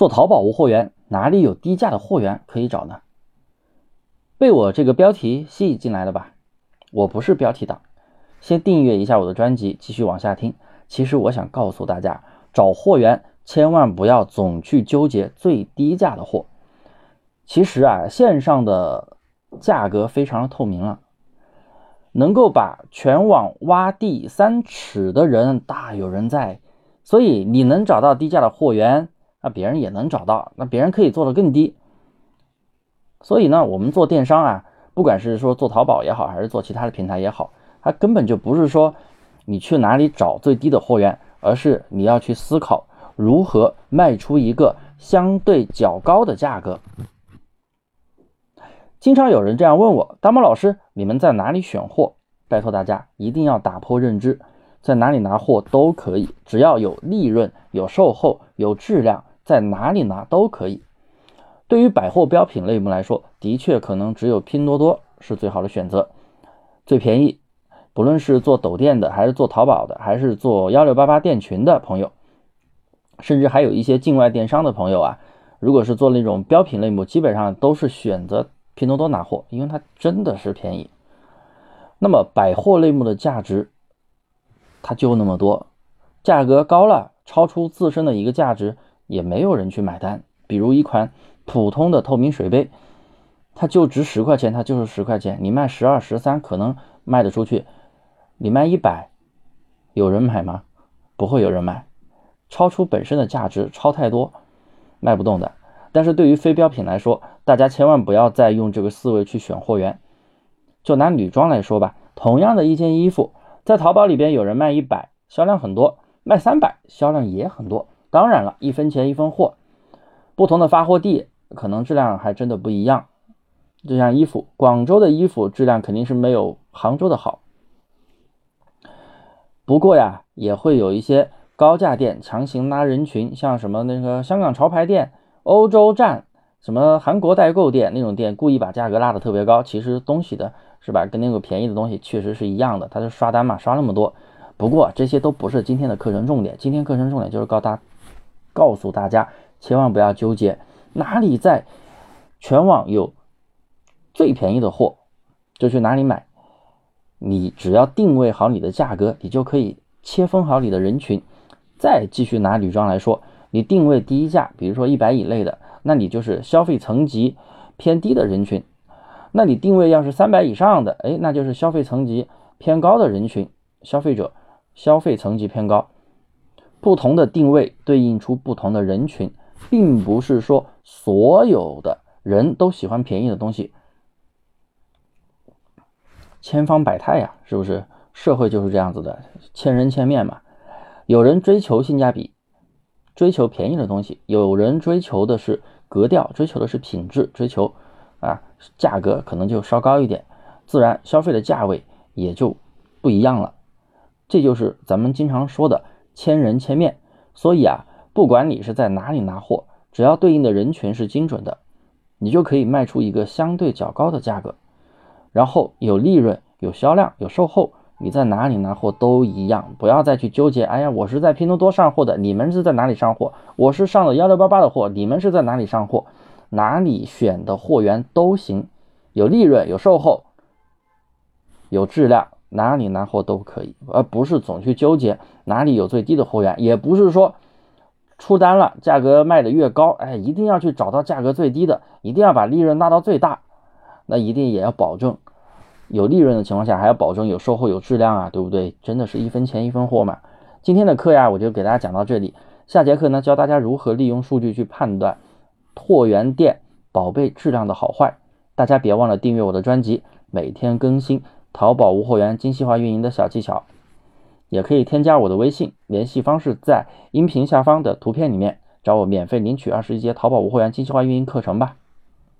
做淘宝无货源，哪里有低价的货源可以找呢？被我这个标题吸引进来了吧？我不是标题党，先订阅一下我的专辑，继续往下听。其实我想告诉大家，找货源千万不要总去纠结最低价的货。其实啊，线上的价格非常的透明了，能够把全网挖地三尺的人大有人在，所以你能找到低价的货源，那别人也能找到，那别人可以做的更低。所以呢，我们做电商啊，不管是说做淘宝也好，还是做其他的平台也好，它根本就不是说。你去哪里找最低的货源？而是你要去思考如何卖出一个相对较高的价格。经常有人这样问我：“大猫老师，你们在哪里选货？”拜托大家一定要打破认知，在哪里拿货都可以，只要有利润、有售后、有质量，在哪里拿都可以。对于百货标品类目来说，的确可能只有拼多多是最好的选择，最便宜。不论是做抖店的，还是做淘宝的，还是做幺六八八店群的朋友，甚至还有一些境外电商的朋友啊，如果是做那种标品类目，基本上都是选择拼多多拿货，因为它真的是便宜。那么百货类目的价值，它就那么多，价格高了，超出自身的一个价值，也没有人去买单。比如一款普通的透明水杯，它就值十块钱，它就是十块钱，你卖十二、十三，可能卖得出去。你卖一百，有人买吗？不会有人买，超出本身的价值，超太多，卖不动的。但是对于非标品来说，大家千万不要再用这个思维去选货源。就拿女装来说吧，同样的一件衣服，在淘宝里边有人卖一百，销量很多；卖三百，销量也很多。当然了，一分钱一分货，不同的发货地可能质量还真的不一样。就像衣服，广州的衣服质量肯定是没有杭州的好。不过呀，也会有一些高价店强行拉人群，像什么那个香港潮牌店、欧洲站、什么韩国代购店那种店，故意把价格拉得特别高。其实东西的是吧，跟那个便宜的东西确实是一样的，它是刷单嘛，刷那么多。不过这些都不是今天的课程重点，今天课程重点就是告大，告诉大家千万不要纠结哪里在全网有最便宜的货，就去哪里买。你只要定位好你的价格，你就可以切分好你的人群。再继续拿女装来说，你定位低价，比如说一百以内的，那你就是消费层级偏低的人群；那你定位要是三百以上的，哎，那就是消费层级偏高的人群。消费者消费层级偏高，不同的定位对应出不同的人群，并不是说所有的人都喜欢便宜的东西。千方百态呀，是不是？社会就是这样子的，千人千面嘛。有人追求性价比，追求便宜的东西；有人追求的是格调，追求的是品质，追求啊价格可能就稍高一点，自然消费的价位也就不一样了。这就是咱们经常说的千人千面。所以啊，不管你是在哪里拿货，只要对应的人群是精准的，你就可以卖出一个相对较高的价格。然后有利润、有销量、有售后，你在哪里拿货都一样，不要再去纠结。哎呀，我是在拼多多上货的，你们是在哪里上货？我是上了幺六八八的货，你们是在哪里上货？哪里选的货源都行，有利润、有售后、有质量，哪里拿货都可以，而不是总去纠结哪里有最低的货源，也不是说出单了价格卖的越高，哎，一定要去找到价格最低的，一定要把利润拉到最大。那一定也要保证有利润的情况下，还要保证有售后、有质量啊，对不对？真的是一分钱一分货嘛。今天的课呀，我就给大家讲到这里。下节课呢，教大家如何利用数据去判断货源店宝贝质量的好坏。大家别忘了订阅我的专辑，每天更新淘宝无货源精细化运营的小技巧。也可以添加我的微信，联系方式在音频下方的图片里面，找我免费领取二十一节淘宝无货源精细化运营课程吧。